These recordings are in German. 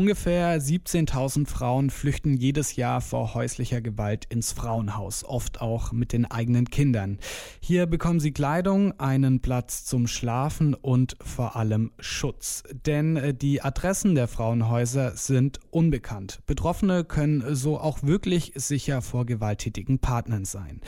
Ungefähr 17.000 Frauen flüchten jedes Jahr vor häuslicher Gewalt ins Frauenhaus, oft auch mit den eigenen Kindern. Hier bekommen sie Kleidung, einen Platz zum Schlafen und vor allem Schutz. Denn äh, die Adressen der Frauenhäuser sind unbekannt. Betroffene können so auch wirklich sicher vor gewalttätigen Partnern sein.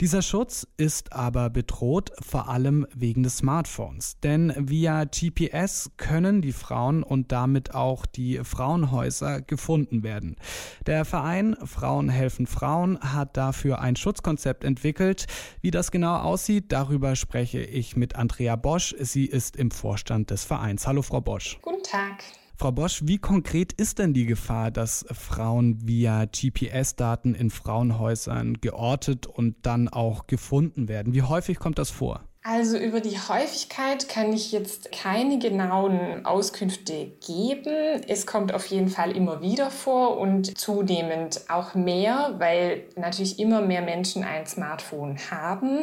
Dieser Schutz ist aber bedroht, vor allem wegen des Smartphones. Denn via GPS können die Frauen und damit auch die Frauen Frauenhäuser gefunden werden. Der Verein Frauen helfen Frauen hat dafür ein Schutzkonzept entwickelt. Wie das genau aussieht, darüber spreche ich mit Andrea Bosch. Sie ist im Vorstand des Vereins. Hallo, Frau Bosch. Guten Tag. Frau Bosch, wie konkret ist denn die Gefahr, dass Frauen via GPS-Daten in Frauenhäusern geortet und dann auch gefunden werden? Wie häufig kommt das vor? Also über die Häufigkeit kann ich jetzt keine genauen Auskünfte geben. Es kommt auf jeden Fall immer wieder vor und zunehmend auch mehr, weil natürlich immer mehr Menschen ein Smartphone haben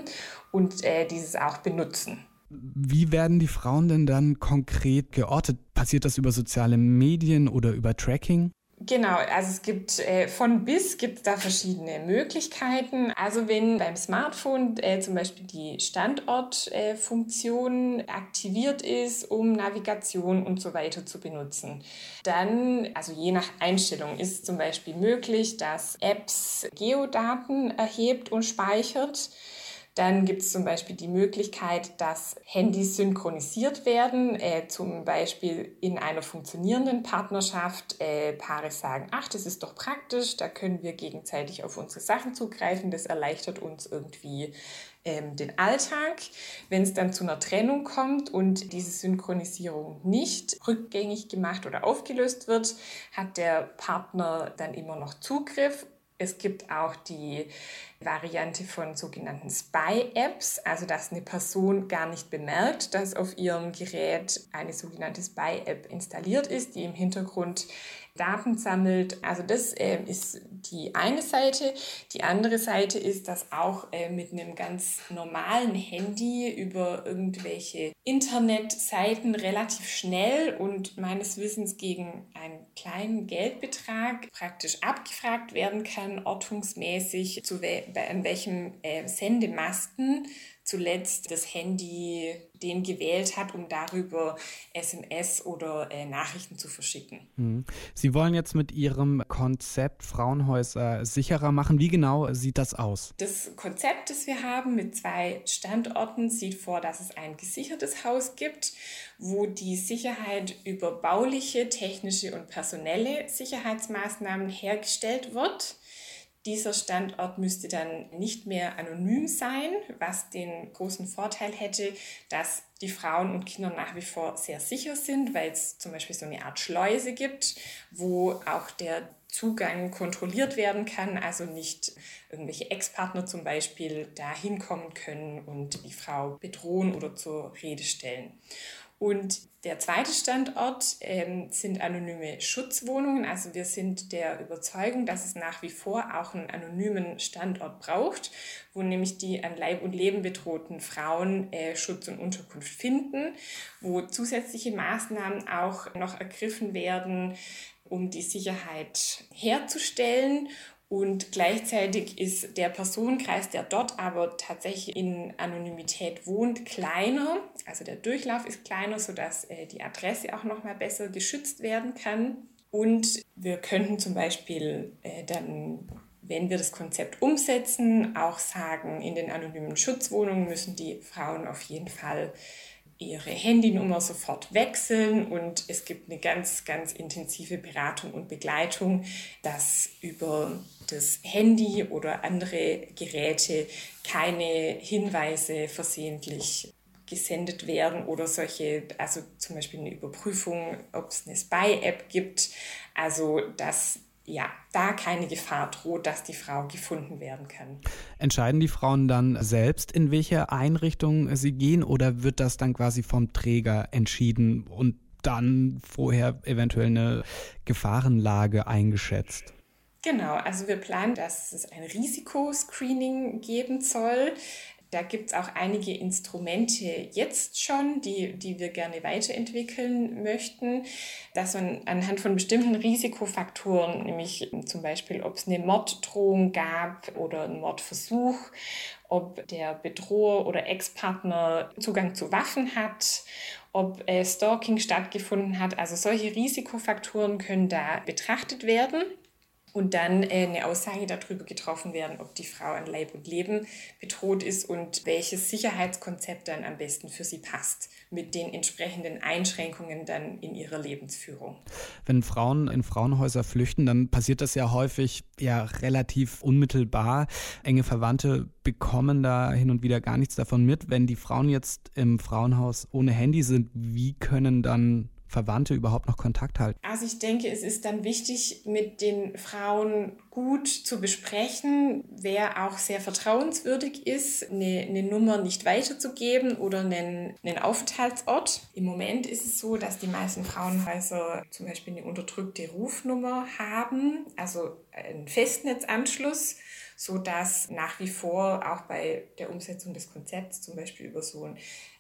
und äh, dieses auch benutzen. Wie werden die Frauen denn dann konkret geortet? Passiert das über soziale Medien oder über Tracking? Genau, also es gibt äh, von bis gibt es da verschiedene Möglichkeiten. Also wenn beim Smartphone äh, zum Beispiel die Standortfunktion äh, aktiviert ist, um Navigation und so weiter zu benutzen, dann, also je nach Einstellung, ist zum Beispiel möglich, dass Apps Geodaten erhebt und speichert. Dann gibt es zum Beispiel die Möglichkeit, dass Handys synchronisiert werden, äh, zum Beispiel in einer funktionierenden Partnerschaft. Äh, Paare sagen, ach, das ist doch praktisch, da können wir gegenseitig auf unsere Sachen zugreifen, das erleichtert uns irgendwie ähm, den Alltag. Wenn es dann zu einer Trennung kommt und diese Synchronisierung nicht rückgängig gemacht oder aufgelöst wird, hat der Partner dann immer noch Zugriff es gibt auch die Variante von sogenannten Spy-Apps, also dass eine Person gar nicht bemerkt, dass auf ihrem Gerät eine sogenannte Spy-App installiert ist, die im Hintergrund Daten sammelt. Also das äh, ist die eine Seite. Die andere Seite ist, dass auch äh, mit einem ganz normalen Handy über irgendwelche Internetseiten relativ schnell und meines Wissens gegen einen kleinen Geldbetrag praktisch abgefragt werden kann, ortungsmäßig, zu we an welchem äh, Sendemasten zuletzt das Handy den gewählt hat, um darüber SMS oder äh, Nachrichten zu verschicken. Mhm. Sie wollen jetzt mit Ihrem Konzept Frauenhäuser sicherer machen. Wie genau sieht das aus? Das Konzept, das wir haben mit zwei Standorten, sieht vor, dass es ein gesichertes Haus gibt, wo die Sicherheit über bauliche, technische und personelle Sicherheitsmaßnahmen hergestellt wird. Dieser Standort müsste dann nicht mehr anonym sein, was den großen Vorteil hätte, dass die Frauen und Kinder nach wie vor sehr sicher sind, weil es zum Beispiel so eine Art Schleuse gibt, wo auch der Zugang kontrolliert werden kann, also nicht irgendwelche Ex-Partner zum Beispiel da hinkommen können und die Frau bedrohen oder zur Rede stellen. Und der zweite Standort ähm, sind anonyme Schutzwohnungen. Also wir sind der Überzeugung, dass es nach wie vor auch einen anonymen Standort braucht, wo nämlich die an Leib und Leben bedrohten Frauen äh, Schutz und Unterkunft finden, wo zusätzliche Maßnahmen auch noch ergriffen werden, um die Sicherheit herzustellen und gleichzeitig ist der Personenkreis, der dort aber tatsächlich in Anonymität wohnt, kleiner. Also der Durchlauf ist kleiner, sodass äh, die Adresse auch noch mal besser geschützt werden kann. Und wir könnten zum Beispiel äh, dann, wenn wir das Konzept umsetzen, auch sagen, in den anonymen Schutzwohnungen müssen die Frauen auf jeden Fall ihre Handynummer sofort wechseln. Und es gibt eine ganz, ganz intensive Beratung und Begleitung, dass über das Handy oder andere Geräte keine Hinweise versehentlich gesendet werden oder solche, also zum Beispiel eine Überprüfung, ob es eine Spy-App gibt, also dass ja, da keine Gefahr droht, dass die Frau gefunden werden kann. Entscheiden die Frauen dann selbst, in welche Einrichtung sie gehen oder wird das dann quasi vom Träger entschieden und dann vorher eventuell eine Gefahrenlage eingeschätzt? Genau, also wir planen, dass es ein Risikoscreening geben soll. Da gibt es auch einige Instrumente jetzt schon, die, die wir gerne weiterentwickeln möchten, dass man anhand von bestimmten Risikofaktoren, nämlich zum Beispiel, ob es eine Morddrohung gab oder einen Mordversuch, ob der Bedroher oder Ex-Partner Zugang zu Waffen hat, ob äh, Stalking stattgefunden hat. Also solche Risikofaktoren können da betrachtet werden und dann äh, eine Aussage darüber getroffen werden, ob die Frau an Leib und Leben bedroht ist und welches Sicherheitskonzept dann am besten für sie passt, mit den entsprechenden Einschränkungen dann in ihrer Lebensführung. Wenn Frauen in Frauenhäuser flüchten, dann passiert das ja häufig ja relativ unmittelbar. Enge Verwandte bekommen da hin und wieder gar nichts davon mit. Wenn die Frauen jetzt im Frauenhaus ohne Handy sind, wie können dann Verwandte überhaupt noch Kontakt halten? Also ich denke, es ist dann wichtig, mit den Frauen gut zu besprechen, wer auch sehr vertrauenswürdig ist, eine, eine Nummer nicht weiterzugeben oder einen, einen Aufenthaltsort. Im Moment ist es so, dass die meisten Frauenhäuser zum Beispiel eine unterdrückte Rufnummer haben, also einen Festnetzanschluss so dass nach wie vor auch bei der Umsetzung des Konzepts zum Beispiel über so ein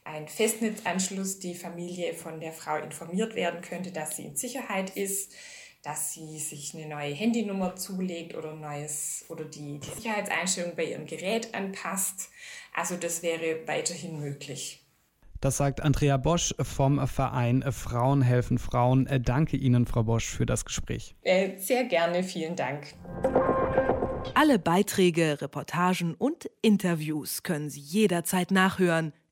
ein Festnetzanschluss die Familie von der Frau informiert werden könnte, dass sie in Sicherheit ist, dass sie sich eine neue Handynummer zulegt oder neues oder die, die Sicherheitseinstellung bei ihrem Gerät anpasst. Also das wäre weiterhin möglich. Das sagt Andrea Bosch vom Verein Frauen helfen Frauen. Danke Ihnen, Frau Bosch, für das Gespräch. Äh, sehr gerne, vielen Dank. Alle Beiträge, Reportagen und Interviews können Sie jederzeit nachhören